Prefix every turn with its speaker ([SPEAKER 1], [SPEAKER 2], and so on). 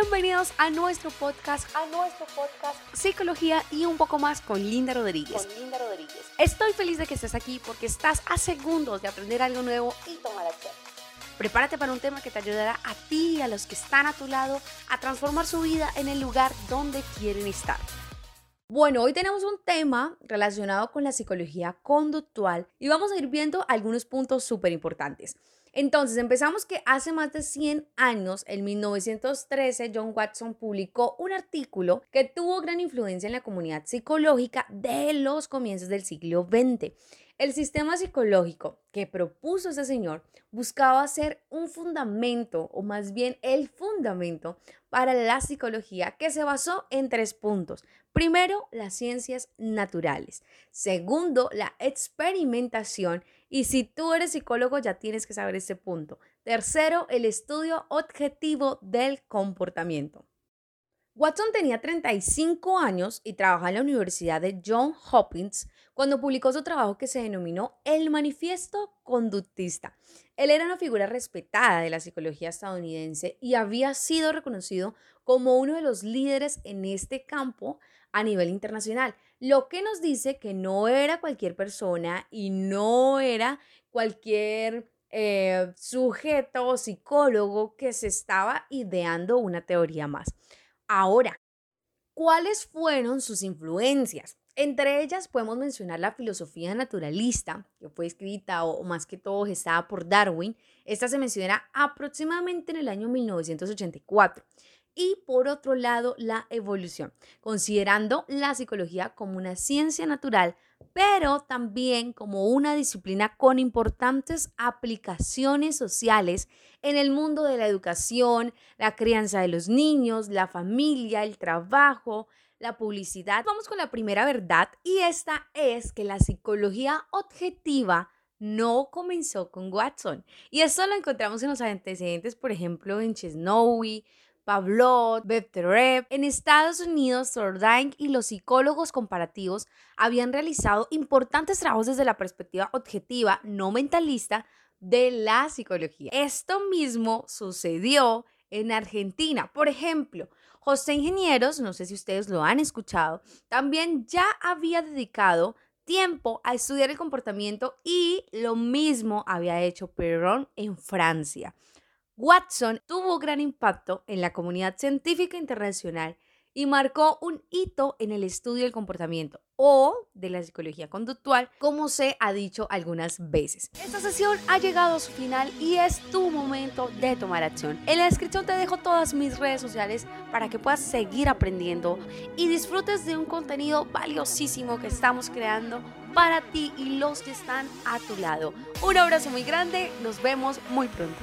[SPEAKER 1] Bienvenidos a nuestro podcast, a nuestro podcast Psicología y un poco más con Linda Rodríguez.
[SPEAKER 2] Con Linda Rodríguez.
[SPEAKER 1] Estoy feliz de que estés aquí porque estás a segundos de aprender algo nuevo y tomar acción. Prepárate para un tema que te ayudará a ti y a los que están a tu lado a transformar su vida en el lugar donde quieren estar. Bueno, hoy tenemos un tema relacionado con la psicología conductual y vamos a ir viendo algunos puntos súper importantes. Entonces, empezamos que hace más de 100 años, en 1913, John Watson publicó un artículo que tuvo gran influencia en la comunidad psicológica de los comienzos del siglo XX. El sistema psicológico que propuso ese señor buscaba ser un fundamento, o más bien el fundamento, para la psicología que se basó en tres puntos. Primero, las ciencias naturales. Segundo, la experimentación. Y si tú eres psicólogo, ya tienes que saber este punto. Tercero, el estudio objetivo del comportamiento. Watson tenía 35 años y trabajaba en la Universidad de Johns Hopkins cuando publicó su trabajo que se denominó El Manifiesto Conductista. Él era una figura respetada de la psicología estadounidense y había sido reconocido como uno de los líderes en este campo a nivel internacional, lo que nos dice que no era cualquier persona y no era cualquier eh, sujeto o psicólogo que se estaba ideando una teoría más. Ahora, ¿cuáles fueron sus influencias? Entre ellas podemos mencionar la filosofía naturalista, que fue escrita o más que todo gestada por Darwin. Esta se menciona aproximadamente en el año 1984. Y por otro lado, la evolución, considerando la psicología como una ciencia natural pero también como una disciplina con importantes aplicaciones sociales en el mundo de la educación, la crianza de los niños, la familia, el trabajo, la publicidad. Vamos con la primera verdad y esta es que la psicología objetiva no comenzó con Watson. Y eso lo encontramos en los antecedentes, por ejemplo, en Chesnowy, Pavlov, Bebterev. En Estados Unidos, Thorndike y los psicólogos comparativos habían realizado importantes trabajos desde la perspectiva objetiva, no mentalista, de la psicología. Esto mismo sucedió en Argentina. Por ejemplo, José Ingenieros, no sé si ustedes lo han escuchado, también ya había dedicado tiempo a estudiar el comportamiento y lo mismo había hecho Perron en Francia. Watson tuvo gran impacto en la comunidad científica internacional y marcó un hito en el estudio del comportamiento o de la psicología conductual, como se ha dicho algunas veces. Esta sesión ha llegado a su final y es tu momento de tomar acción. En la descripción te dejo todas mis redes sociales para que puedas seguir aprendiendo y disfrutes de un contenido valiosísimo que estamos creando para ti y los que están a tu lado. Un abrazo muy grande, nos vemos muy pronto.